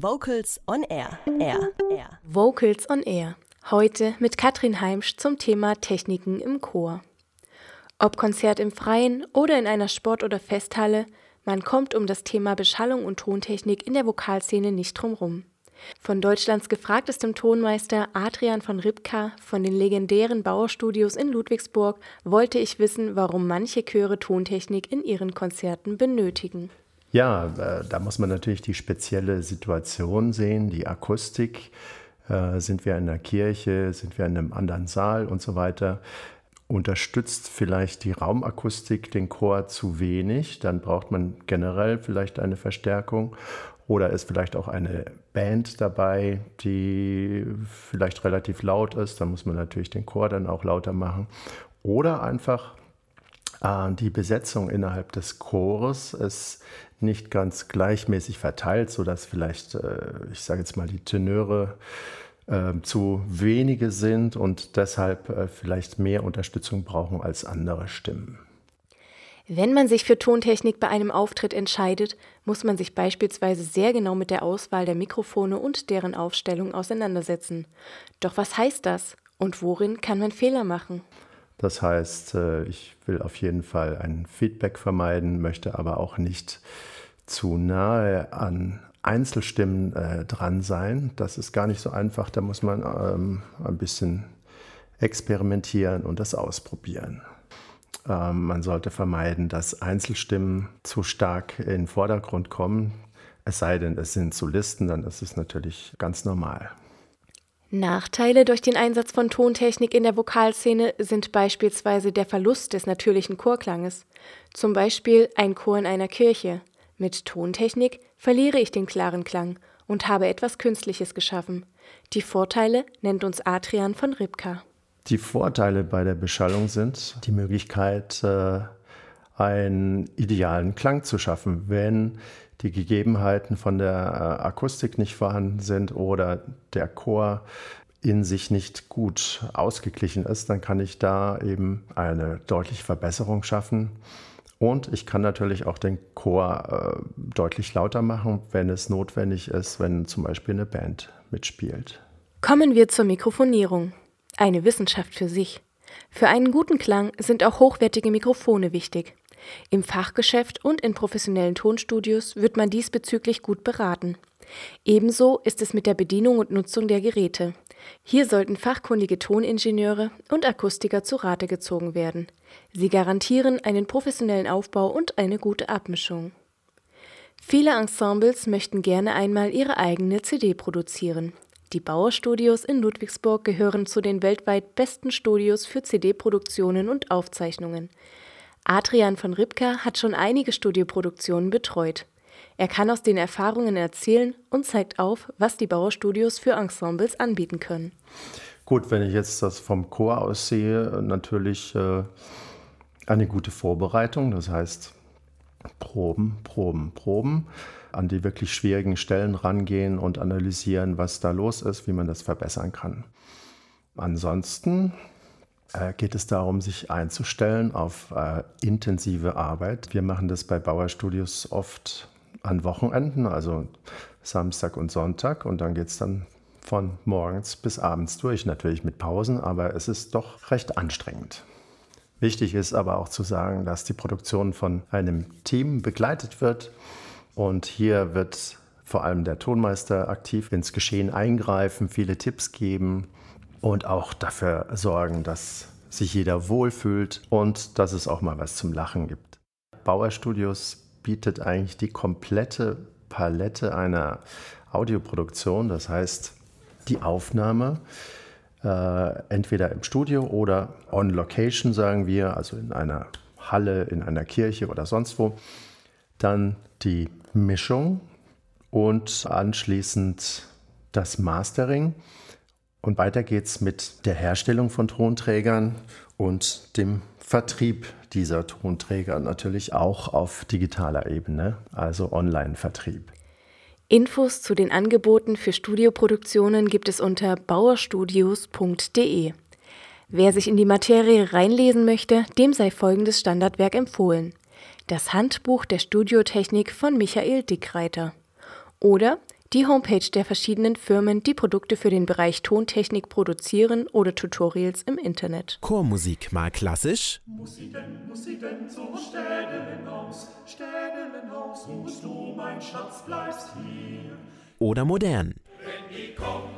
Vocals on Air. Air. Air. Vocals on Air. Heute mit Katrin Heimsch zum Thema Techniken im Chor. Ob Konzert im Freien oder in einer Sport- oder Festhalle, man kommt um das Thema Beschallung und Tontechnik in der Vokalszene nicht drumrum. Von Deutschlands gefragtestem Tonmeister Adrian von Ripka von den legendären Bauerstudios in Ludwigsburg wollte ich wissen, warum manche Chöre Tontechnik in ihren Konzerten benötigen. Ja, äh, da muss man natürlich die spezielle Situation sehen, die Akustik. Äh, sind wir in einer Kirche, sind wir in einem anderen Saal und so weiter. Unterstützt vielleicht die Raumakustik den Chor zu wenig, dann braucht man generell vielleicht eine Verstärkung. Oder ist vielleicht auch eine Band dabei, die vielleicht relativ laut ist, dann muss man natürlich den Chor dann auch lauter machen. Oder einfach die Besetzung innerhalb des Chores ist nicht ganz gleichmäßig verteilt, sodass vielleicht, äh, ich sage jetzt mal, die Tenöre äh, zu wenige sind und deshalb äh, vielleicht mehr Unterstützung brauchen als andere Stimmen. Wenn man sich für Tontechnik bei einem Auftritt entscheidet, muss man sich beispielsweise sehr genau mit der Auswahl der Mikrofone und deren Aufstellung auseinandersetzen. Doch was heißt das und worin kann man Fehler machen? Das heißt, äh, ich will auf jeden Fall ein Feedback vermeiden, möchte aber auch nicht zu nahe an Einzelstimmen äh, dran sein. Das ist gar nicht so einfach. Da muss man ähm, ein bisschen experimentieren und das ausprobieren. Ähm, man sollte vermeiden, dass Einzelstimmen zu stark in den Vordergrund kommen. Es sei denn, es sind Solisten, dann ist es natürlich ganz normal. Nachteile durch den Einsatz von Tontechnik in der Vokalszene sind beispielsweise der Verlust des natürlichen Chorklanges. Zum Beispiel ein Chor in einer Kirche. Mit Tontechnik verliere ich den klaren Klang und habe etwas Künstliches geschaffen. Die Vorteile nennt uns Adrian von Ripka. Die Vorteile bei der Beschallung sind die Möglichkeit, äh, einen idealen Klang zu schaffen, wenn die Gegebenheiten von der äh, Akustik nicht vorhanden sind oder der Chor in sich nicht gut ausgeglichen ist, dann kann ich da eben eine deutliche Verbesserung schaffen. Und ich kann natürlich auch den Chor äh, deutlich lauter machen, wenn es notwendig ist, wenn zum Beispiel eine Band mitspielt. Kommen wir zur Mikrofonierung. Eine Wissenschaft für sich. Für einen guten Klang sind auch hochwertige Mikrofone wichtig. Im Fachgeschäft und in professionellen Tonstudios wird man diesbezüglich gut beraten. Ebenso ist es mit der Bedienung und Nutzung der Geräte. Hier sollten fachkundige Toningenieure und Akustiker zu Rate gezogen werden. Sie garantieren einen professionellen Aufbau und eine gute Abmischung. Viele Ensembles möchten gerne einmal ihre eigene CD produzieren. Die Bauerstudios in Ludwigsburg gehören zu den weltweit besten Studios für CD-Produktionen und Aufzeichnungen. Adrian von Ripka hat schon einige Studioproduktionen betreut. Er kann aus den Erfahrungen erzählen und zeigt auf, was die Bauerstudios für Ensembles anbieten können. Gut, wenn ich jetzt das vom Chor aus sehe, natürlich äh, eine gute Vorbereitung, das heißt Proben, Proben, Proben, an die wirklich schwierigen Stellen rangehen und analysieren, was da los ist, wie man das verbessern kann. Ansonsten geht es darum, sich einzustellen auf äh, intensive Arbeit. Wir machen das bei Bauerstudios oft an Wochenenden, also Samstag und Sonntag. Und dann geht es dann von morgens bis abends durch, natürlich mit Pausen, aber es ist doch recht anstrengend. Wichtig ist aber auch zu sagen, dass die Produktion von einem Team begleitet wird. Und hier wird vor allem der Tonmeister aktiv ins Geschehen eingreifen, viele Tipps geben und auch dafür sorgen, dass sich jeder wohlfühlt und dass es auch mal was zum Lachen gibt. Bauer Studios bietet eigentlich die komplette Palette einer Audioproduktion, das heißt die Aufnahme äh, entweder im Studio oder on location, sagen wir, also in einer Halle, in einer Kirche oder sonst wo. Dann die Mischung und anschließend das Mastering. Und weiter geht's mit der Herstellung von Tonträgern und dem Vertrieb dieser Tonträger natürlich auch auf digitaler Ebene, also Online-Vertrieb. Infos zu den Angeboten für Studioproduktionen gibt es unter bauerstudios.de. Wer sich in die Materie reinlesen möchte, dem sei folgendes Standardwerk empfohlen. Das Handbuch der Studiotechnik von Michael Dickreiter. Oder Die Homepage der verschiedenen Firmen, die Produkte für den Bereich Tontechnik produzieren oder Tutorials im Internet. Chormusik mal klassisch? Muss sie denn, muss sie denn so Städelen aus, Städelen aus, musst du, mein Schatz, bleibst hier. Oder modern? Wenn die kommt,